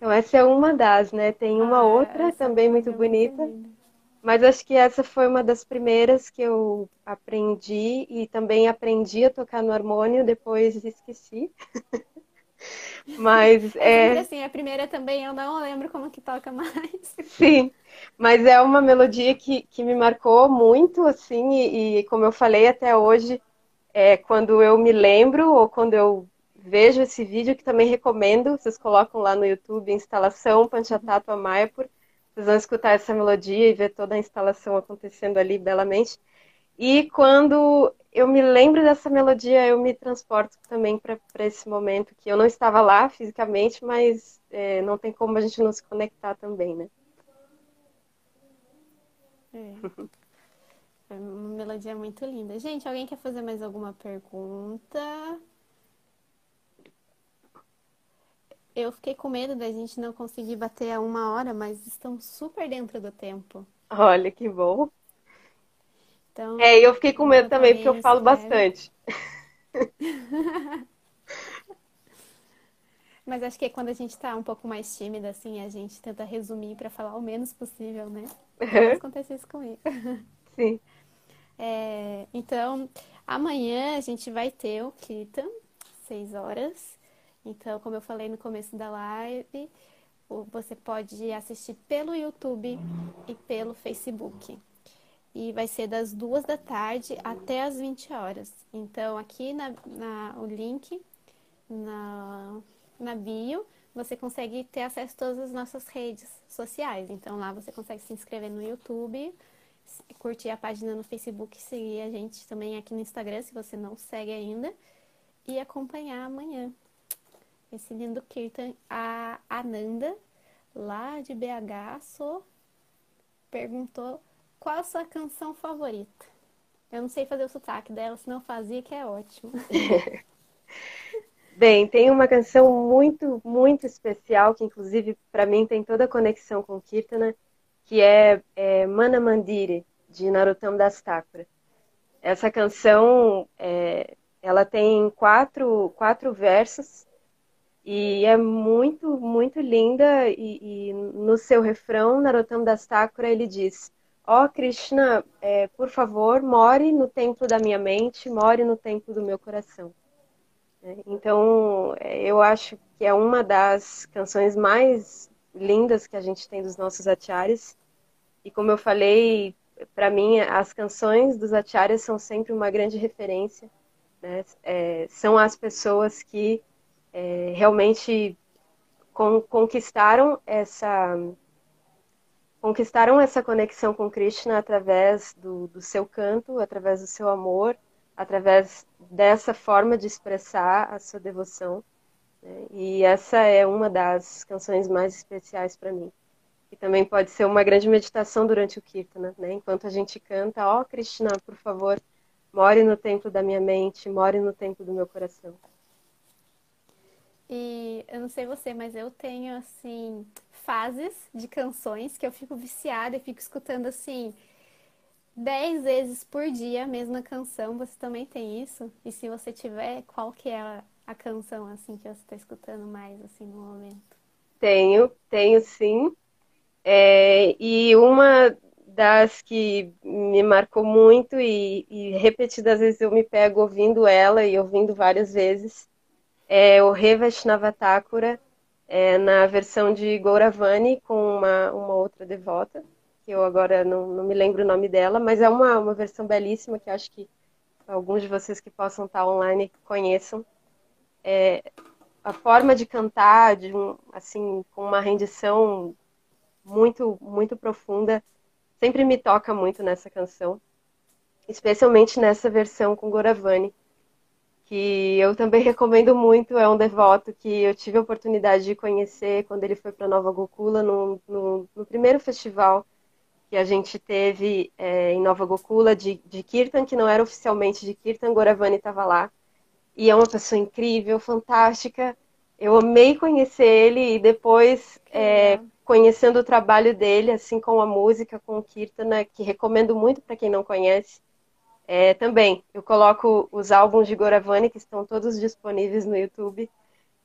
Então, essa é uma das, né? Tem uma ah, outra também muito bonita. Mas acho que essa foi uma das primeiras que eu aprendi e também aprendi a tocar no harmônio, depois esqueci. mas
é, é assim, a primeira também eu não lembro como que toca mais.
Sim, mas é uma melodia que, que me marcou muito, assim, e, e como eu falei até hoje, é, quando eu me lembro ou quando eu vejo esse vídeo, que também recomendo, vocês colocam lá no YouTube, instalação Panchatattva Mayapur, vocês vão escutar essa melodia e ver toda a instalação acontecendo ali belamente. E quando eu me lembro dessa melodia, eu me transporto também para esse momento que eu não estava lá fisicamente, mas é, não tem como a gente não se conectar também, né?
É. Foi uma melodia muito linda. Gente, alguém quer fazer mais alguma pergunta? Eu fiquei com medo da gente não conseguir bater a uma hora, mas estamos super dentro do tempo.
Olha que bom. Então, é, eu fiquei com medo também, porque eu falo bastante.
Mas acho que é quando a gente tá um pouco mais tímida, assim, a gente tenta resumir para falar o menos possível, né? Uhum. Acontece isso comigo.
Sim.
É, então, amanhã a gente vai ter o Kirtan, seis horas. Então, como eu falei no começo da live, você pode assistir pelo YouTube e pelo Facebook. E vai ser das duas da tarde até as 20 horas. Então, aqui na, na o link na, na bio, você consegue ter acesso a todas as nossas redes sociais. Então, lá você consegue se inscrever no YouTube, curtir a página no Facebook, seguir a gente também aqui no Instagram, se você não segue ainda, e acompanhar amanhã esse lindo Kirtan. A Ananda, lá de BH, sou, perguntou qual a sua canção favorita. Eu não sei fazer o sotaque dela, se não fazia, que é ótimo.
Bem, tem uma canção muito, muito especial, que inclusive para mim tem toda a conexão com Kirtana, que é, é Mana Mandire, de Narottam Das Thakura. Essa canção, é, ela tem quatro, quatro versos, e é muito, muito linda. E, e no seu refrão, Narottam Das Thakura, ele diz: Ó oh, Krishna, é, por favor, more no templo da minha mente, more no templo do meu coração. É, então, é, eu acho que é uma das canções mais lindas que a gente tem dos nossos acharyas. E como eu falei, para mim, as canções dos acharyas são sempre uma grande referência. Né? É, são as pessoas que é, realmente con conquistaram essa conquistaram essa conexão com Krishna através do, do seu canto, através do seu amor, através dessa forma de expressar a sua devoção. Né? E essa é uma das canções mais especiais para mim. E também pode ser uma grande meditação durante o Kirtana, né? Enquanto a gente canta, ó oh, Krishna, por favor, more no templo da minha mente, more no templo do meu coração.
E eu não sei você, mas eu tenho, assim, fases de canções que eu fico viciada e fico escutando, assim, dez vezes por dia a mesma canção. Você também tem isso? E se você tiver, qual que é a, canção, assim, que você está escutando mais, assim, no momento?
Tenho, tenho sim. É, e uma das que me marcou muito e, e repetidas vezes eu me pego ouvindo ela e ouvindo várias vezes é o Re Vaishnavatakura, é, na versão de Gouravani com uma, uma outra devota, que eu agora não, não me lembro o nome dela, mas é uma, uma versão belíssima que acho que alguns de vocês que possam estar online conheçam. É, a forma de cantar, de um, assim, com uma rendição muito, muito profunda, sempre me toca muito nessa canção, especialmente nessa versão com Goravani, que eu também recomendo muito, é um devoto que eu tive a oportunidade de conhecer quando ele foi para Nova Gokula, no, no, no, primeiro festival que a gente teve é, em Nova Gokula de, de Kirtan, que não era oficialmente de Kirtan, Goravani estava lá, e é uma pessoa incrível, fantástica, eu amei conhecer ele e depois é, conhecendo o trabalho dele, assim com a música, com o Kirtana, que recomendo muito para quem não conhece. É, também, eu coloco os álbuns de Goravani, que estão todos disponíveis no YouTube,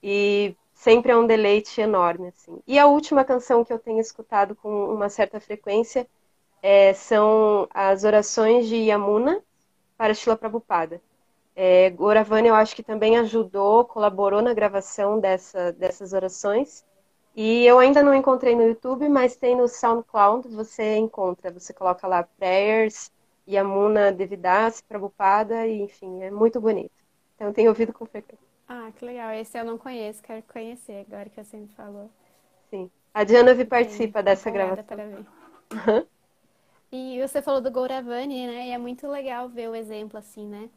e sempre é um deleite enorme. Assim. E a última canção que eu tenho escutado com uma certa frequência é, são as orações de Yamuna para Shila Prabhupada. É, Goravani, eu acho que também ajudou, colaborou na gravação dessa, dessas orações. E eu ainda não encontrei no YouTube, mas tem no SoundCloud, você encontra. Você coloca lá Prayers, Yamuna Devidas, Prabhupada, e enfim, é muito bonito. Então tenho ouvido com frequência.
Ah, que legal. Esse eu não conheço, quero conhecer agora que você me falou.
Sim. A Diana participa dessa gravação.
Para ver. Uhum. E você falou do Gouravani, né? E é muito legal ver o exemplo assim, né?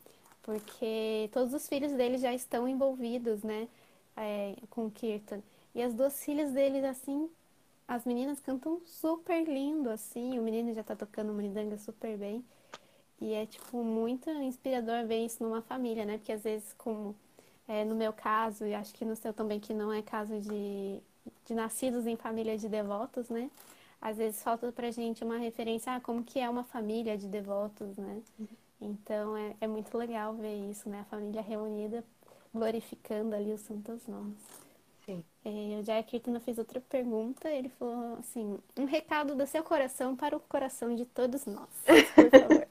porque todos os filhos dele já estão envolvidos, né, é, com o Kirtan. E as duas filhas dele, assim, as meninas cantam super lindo, assim, o menino já tá tocando mridanga super bem. E é, tipo, muito inspirador ver isso numa família, né? Porque às vezes, como é, no meu caso, e acho que no seu também, que não é caso de, de nascidos em família de devotos, né? Às vezes falta pra gente uma referência, ah, como que é uma família de devotos, né? Uhum. Então é, é muito legal ver isso, né? A família reunida glorificando ali os santos nomes.
Sim.
É, o Jack Kirtner fez outra pergunta. Ele falou assim: um recado do seu coração para o coração de todos nós, por favor.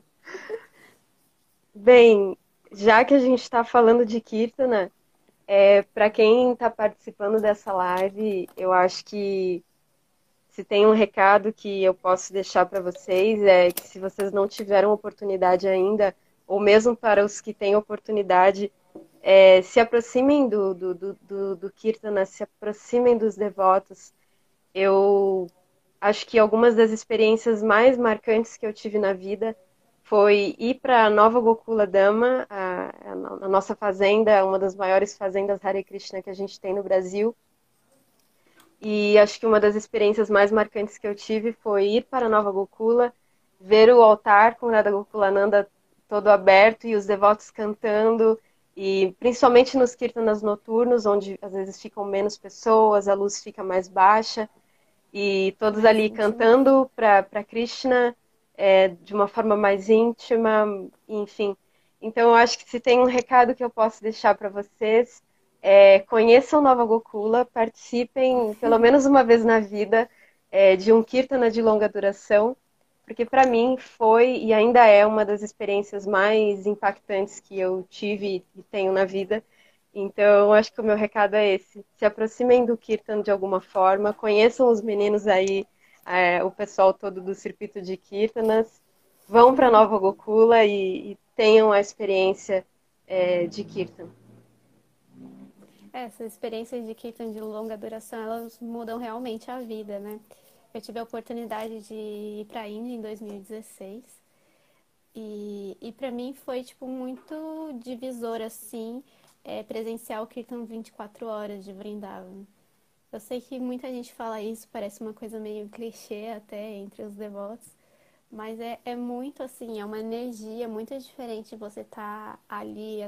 Bem, já que a gente está falando de Kirtana, é, para quem está participando dessa live, eu acho que se tem um recado que eu posso deixar para vocês é que se vocês não tiveram oportunidade ainda, ou mesmo para os que têm oportunidade, é, se aproximem do, do, do, do Kirtana, se aproximem dos devotos. Eu acho que algumas das experiências mais marcantes que eu tive na vida foi ir para Nova Gokula Dama, a, a, nossa fazenda, uma das maiores fazendas Hare Krishna que a gente tem no Brasil, e acho que uma das experiências mais marcantes que eu tive foi ir para Nova Gokula, ver o altar com Radha Gokulananda todo aberto e os devotos cantando, e principalmente nos kirtanas noturnos, onde às vezes ficam menos pessoas, a luz fica mais baixa, e todos ali cantando para Krishna é, de uma forma mais íntima, enfim. Então, eu acho que se tem um recado que eu posso deixar para vocês é, conheçam Nova Gokula, participem pelo menos uma vez na vida é, de um Kirtana de longa duração, porque para mim foi e ainda é uma das experiências mais impactantes que eu tive e tenho na vida. Então, acho que o meu recado é esse: se aproximem do Kirtan de alguma forma, conheçam os meninos aí, é, o pessoal todo do circuito de Kirtanas, vão para Nova Gokula e, e, tenham a experiência é, de Kirtan.
Essas experiências de Kirtan de longa duração, elas mudam realmente a vida, né? Eu tive a oportunidade de ir para a Índia em 2016 e, e para mim foi, tipo, muito divisor, assim, é, presenciar o Kirtan 24 horas de Vrindavan. Eu sei que muita gente fala isso, parece uma coisa meio clichê até entre os devotos, mas é, é muito assim, é uma energia muito diferente você estar tá ali,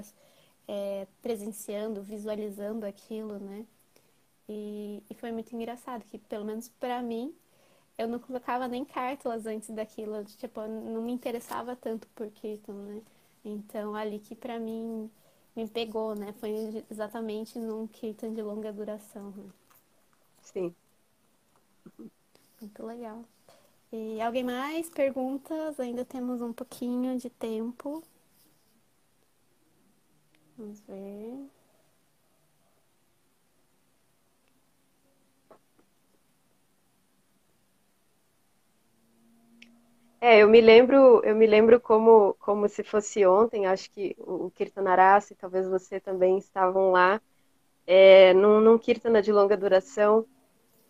é, presenciando, visualizando aquilo, né? E, e foi muito engraçado, que pelo menos para mim, eu não colocava nem cártulas antes daquilo, tipo, não me interessava tanto por Kirtan, né? Então, ali que para mim me pegou, né? Foi exatamente num Kirtan de longa duração. Né?
Sim.
Muito legal. E alguém mais? Perguntas? Ainda temos um pouquinho de tempo. Vamos ver.
É, eu me lembro, eu me lembro como, como se fosse ontem, acho que o Kirtanarasi, talvez você também estavam lá, é, num, num Kirtana de longa duração,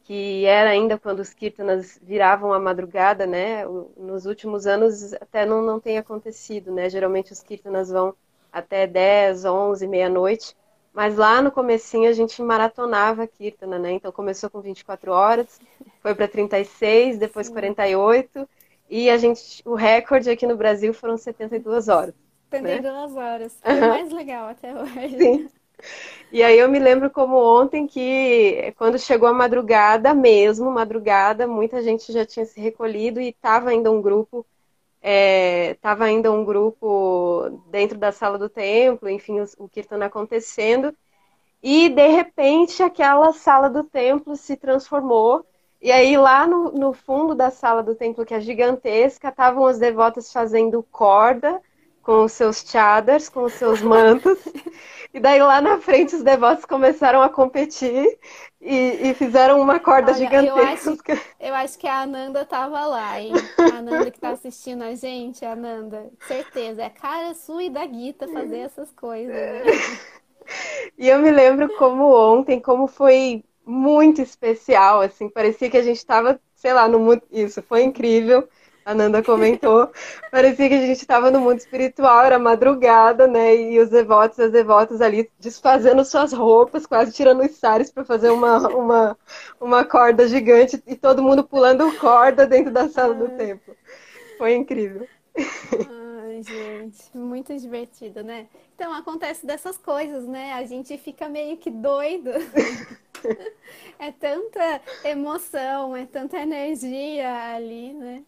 que era ainda quando os Kirtanas viravam a madrugada, né? Nos últimos anos até não, não tem acontecido, né? Geralmente os Kirtanas vão até 10, 11, meia-noite, mas lá no comecinho a gente maratonava a Kirtana, né? Então começou com 24 horas, foi para 36, depois Sim. 48, e a gente, o recorde aqui no Brasil foram 72 horas.
72 né? horas. Foi o mais legal até hoje.
Sim. E aí eu me lembro como ontem que quando chegou a madrugada mesmo, madrugada, muita gente já tinha se recolhido e estava ainda um grupo, estava é, ainda um grupo dentro da sala do templo, enfim, o, o Kirtan acontecendo. E de repente aquela sala do templo se transformou e aí, lá no, no fundo da sala do templo, que é gigantesca, estavam as devotas fazendo corda com os seus chadars, com os seus mantos. e daí, lá na frente, os devotos começaram a competir e, e fizeram uma corda Olha, gigantesca.
Eu acho, eu acho, que a Ananda estava lá, hein? A Ananda que está assistindo a gente, a Ananda, certeza. É a cara sua e da Guita fazer essas coisas. Né?
E eu me lembro como ontem, como foi muito especial, assim, parecia que a gente estava, sei lá, no mundo. Isso, foi incrível. A Nanda comentou. parecia que a gente estava no mundo espiritual, era madrugada, né? E os devotos e as devotas ali desfazendo suas roupas, quase tirando os sares para fazer uma, uma, uma corda gigante e todo mundo pulando corda dentro da sala do templo. Foi incrível.
Ai, gente, muito divertido, né? Então acontece dessas coisas, né? A gente fica meio que doido. é tanta emoção, é tanta energia ali, né?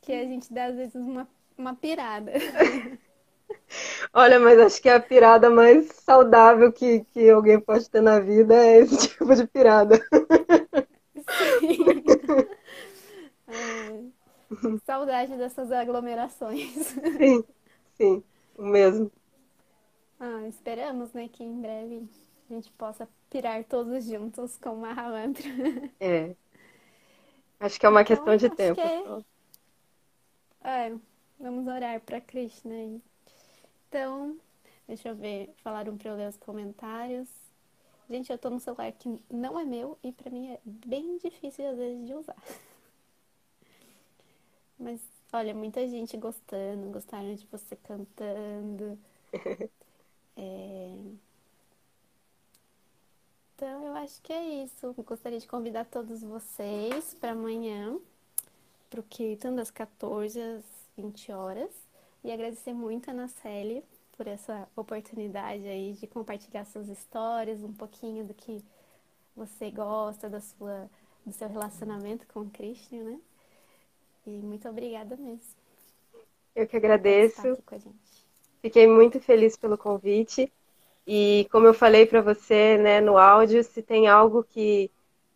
Que a gente dá às vezes uma, uma pirada.
Olha, mas acho que a pirada mais saudável que, que alguém pode ter na vida é esse tipo de pirada. Sim.
É, saudade dessas aglomerações.
Sim, sim, o mesmo.
Ah, esperamos, né, que em breve a gente possa pirar todos juntos com Mahamantra.
É. Acho que é uma então, questão de tempo.
É... é, vamos orar para Krishna aí. Então, deixa eu ver, falaram para eu ler os comentários. Gente, eu tô no celular que não é meu e para mim é bem difícil às vezes de usar. Mas, olha, muita gente gostando, gostaram de você cantando. É... Então, eu acho que é isso. Eu gostaria de convidar todos vocês para amanhã, para o Kirtan, das 14 às 20 horas. E agradecer muito a Ana Célia por essa oportunidade aí de compartilhar suas histórias, um pouquinho do que você gosta, da sua, do seu relacionamento com o Christian, né? E muito obrigada mesmo.
Eu que agradeço. Fiquei muito feliz pelo convite. E como eu falei para você né, no áudio, se tem algo que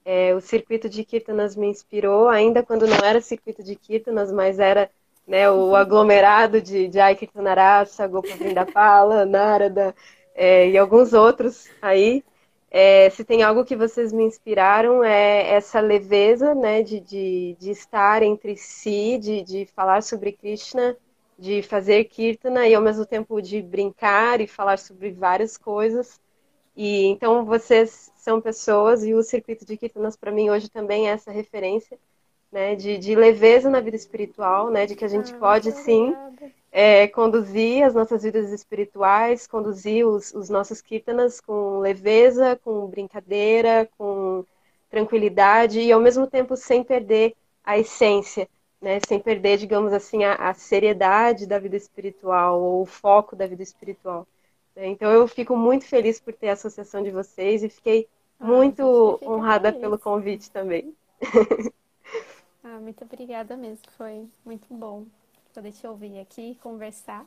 é, o circuito de Kirtanas me inspirou, ainda quando não era circuito de Kirtanas, mas era né, o aglomerado de Jai Kirtanarasa, Gopa Vrindapala, Narada é, e alguns outros aí. É, se tem algo que vocês me inspiraram é essa leveza né, de, de, de estar entre si, de, de falar sobre Krishna de fazer kirtana e ao mesmo tempo de brincar e falar sobre várias coisas. E então vocês são pessoas e o circuito de kirtanas para mim hoje também é essa referência, né, de, de leveza na vida espiritual, né, de que a gente ah, pode sim é, conduzir as nossas vidas espirituais, conduzir os, os nossos kirtanas com leveza, com brincadeira, com tranquilidade e ao mesmo tempo sem perder a essência né, sem perder, digamos assim, a, a, seriedade da vida espiritual ou o foco da vida espiritual. Então eu fico muito feliz por ter a associação de vocês e fiquei ah, muito honrada feliz. pelo convite também.
ah, muito obrigada mesmo, foi muito bom poder te ouvir aqui, conversar.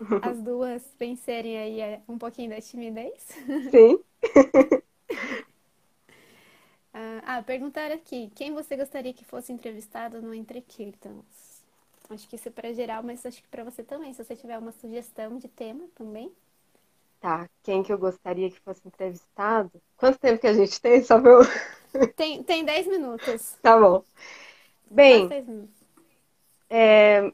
As duas vencerem aí é, um pouquinho da timidez.
Sim.
ah, ah, perguntaram aqui, quem você gostaria que fosse entrevistado no Entre Kirtans? Acho que isso é para geral, mas acho que para você também, se você tiver uma sugestão de tema também.
Tá, quem que eu gostaria que fosse entrevistado? Quanto tempo que a gente tem, só pra eu...
Tem, tem 10 minutos.
Tá bom. Bem, é,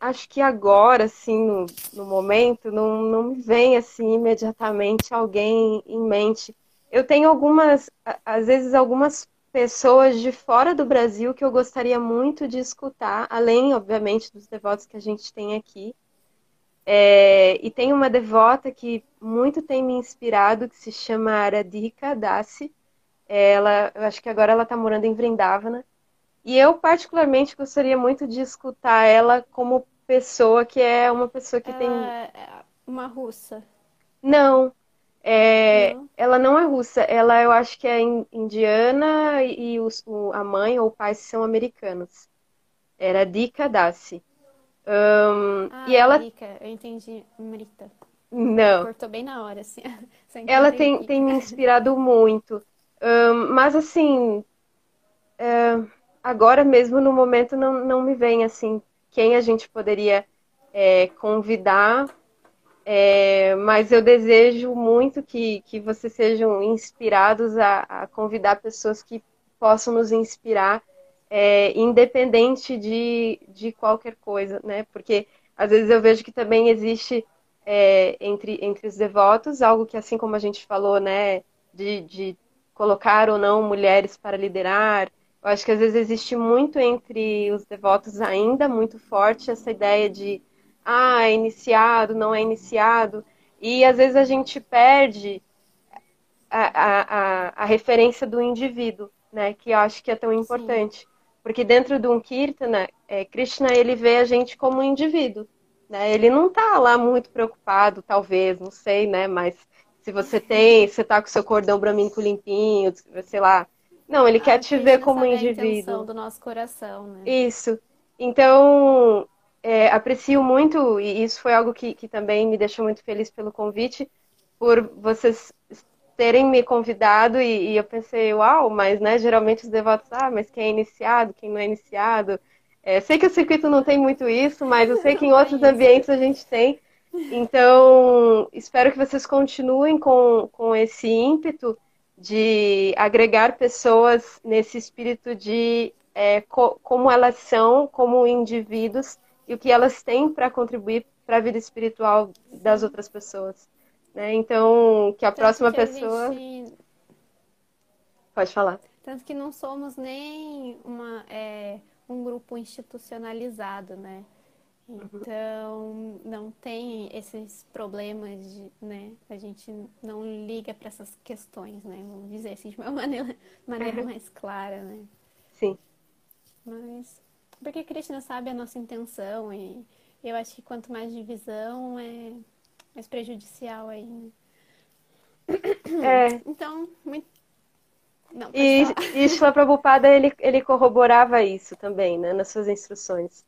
acho que agora, assim, no, no momento, não, não me vem, assim, imediatamente alguém em mente. Eu tenho algumas, às vezes, algumas pessoas de fora do Brasil que eu gostaria muito de escutar, além, obviamente, dos devotos que a gente tem aqui. É, e tem uma devota que muito tem me inspirado, que se chama Aradhika Dasi. Ela, eu acho que agora ela está morando em Vrindavana. E eu, particularmente, gostaria muito de escutar ela como pessoa, que é uma pessoa que
ela
tem.
É uma russa.
Não, é, não. Ela não é russa, ela eu acho que é indiana e os, o, a mãe ou o pai são americanos. Era Dika Dasi. Um,
ah,
e ela...
Rika, eu entendi, Mrita.
Não.
Cortou bem na hora, assim.
ela tem, tem me inspirado muito. Um, mas, assim, uh, agora mesmo, no momento, não, não me vem, assim, quem a gente poderia é, convidar. É, mas eu desejo muito que, que vocês sejam inspirados a, a convidar pessoas que possam nos inspirar é, independente de, de qualquer coisa, né? Porque às vezes eu vejo que também existe é, entre, entre os devotos algo que, assim como a gente falou, né, de, de colocar ou não mulheres para liderar, eu acho que às vezes existe muito entre os devotos ainda muito forte essa ideia de ah, é iniciado, não é iniciado, e às vezes a gente perde a, a, a, a referência do indivíduo, né, que eu acho que é tão importante. Sim. Porque dentro de um Kirtana, é, Krishna ele vê a gente como um indivíduo. Né? Ele não está lá muito preocupado, talvez, não sei, né? Mas se você tem, você está com seu cordão bramínco limpinho, sei lá. Não, ele ah, quer te ver como um indivíduo.
A do nosso coração, né?
Isso. Então, é, aprecio muito, e isso foi algo que, que também me deixou muito feliz pelo convite, por vocês terem me convidado e, e, eu pensei, uau, mas né, geralmente os devotos, ah, mas quem é iniciado, quem não é iniciado. É, sei que o circuito não tem muito isso, mas eu sei que em outros ambientes a gente tem. Então, espero que vocês continuem com, com esse ímpeto de agregar pessoas nesse espírito de é, co como elas são, como indivíduos, e o que elas têm para contribuir para a vida espiritual das outras pessoas. Né? Então, que a Tanto próxima que a pessoa. Gente... Pode falar.
Tanto que não somos nem uma, é, um grupo institucionalizado, né? Então, não tem esses problemas, de, né? A gente não liga para essas questões, né? Vamos dizer assim, de uma maneira, maneira mais clara, né?
Sim.
Mas, porque Krishna sabe a nossa intenção e eu acho que quanto mais divisão, é, mais prejudicial aí. Né?
É.
Então, muito. Não,
e, e Shila Prabhupada, ele, ele corroborava isso também, né, nas suas instruções.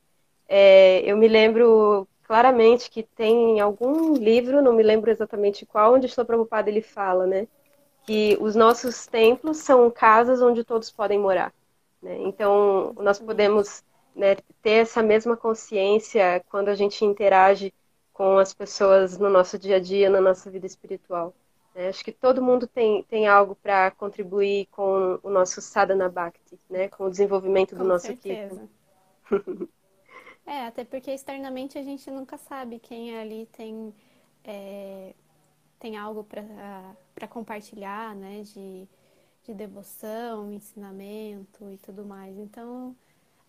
É, eu me lembro claramente que tem algum livro, não me lembro exatamente qual, onde Shila Prabhupada ele fala, né, que os nossos templos são casas onde todos podem morar. Né? Então, nós podemos né, ter essa mesma consciência quando a gente interage com as pessoas no nosso dia a dia, na nossa vida espiritual. É, acho que todo mundo tem, tem algo para contribuir com o nosso sadhana bhakti, né? com o desenvolvimento do com nosso certeza.
é, até porque externamente a gente nunca sabe quem ali tem, é, tem algo para compartilhar, né? De, de devoção, ensinamento e tudo mais. Então,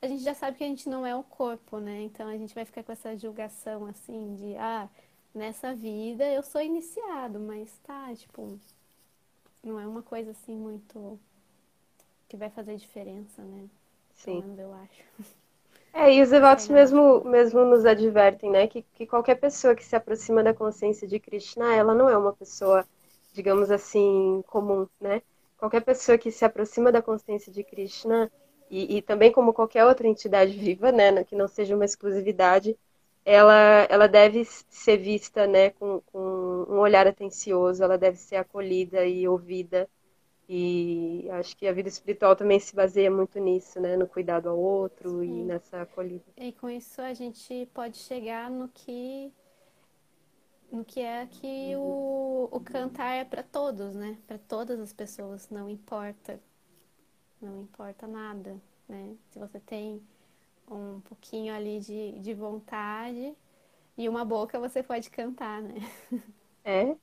a gente já sabe que a gente não é o corpo, né? Então a gente vai ficar com essa julgação assim de ah, nessa vida eu sou iniciado, mas tá, tipo, não é uma coisa assim muito que vai fazer diferença, né?
Sim.
Menos eu acho.
É, e os devotos mesmo, mesmo nos advertem, né, que, que qualquer pessoa que se aproxima da consciência de Krishna, ela não é uma pessoa, digamos assim, comum, né? Qualquer pessoa que se aproxima da consciência de Krishna, e, e também como qualquer outra entidade viva, né, que não seja uma exclusividade, ela, ela deve ser vista, né, com, com um olhar atencioso, ela deve ser acolhida e ouvida, e acho que a vida espiritual também se baseia muito nisso, né? No cuidado ao outro Sim. e nessa acolhida.
E com isso a gente pode chegar no que no que é que o, o cantar é para todos, né? Para todas as pessoas, não importa. Não importa nada, né? Se você tem um pouquinho ali de, de vontade e uma boca, você pode cantar, né?
É,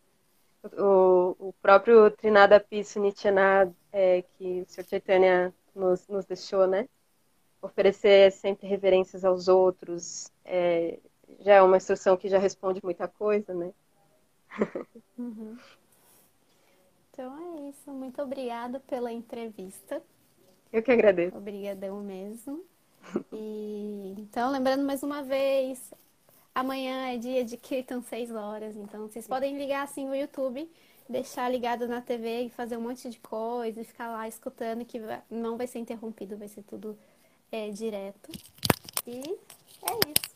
o, o próprio Trinada Piso Nityanad, é, que o Sr. Chaitanya nos, nos deixou, né? Oferecer sempre reverências aos outros, é, já é uma instrução que já responde muita coisa, né?
Uhum. Então é isso. Muito obrigada pela entrevista.
Eu que agradeço.
Obrigadão mesmo. E então, lembrando mais uma vez, Amanhã é dia de Kirtan 6 horas, então vocês podem ligar assim o YouTube, deixar ligado na TV e fazer um monte de coisa e ficar lá escutando que não vai ser interrompido, vai ser tudo é, direto. E é isso.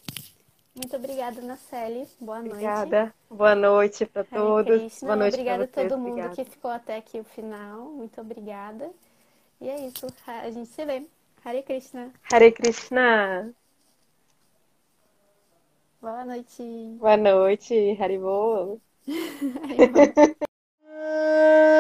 Muito obrigada, Nacelle. Boa noite.
Obrigada. Boa noite para todos.
Boa noite Obrigada a todo mundo obrigada. que ficou até aqui o final. Muito obrigada. E é isso. A gente se vê. Hare Krishna.
Hare Krishna.
Boa noite.
Boa noite, Haribo.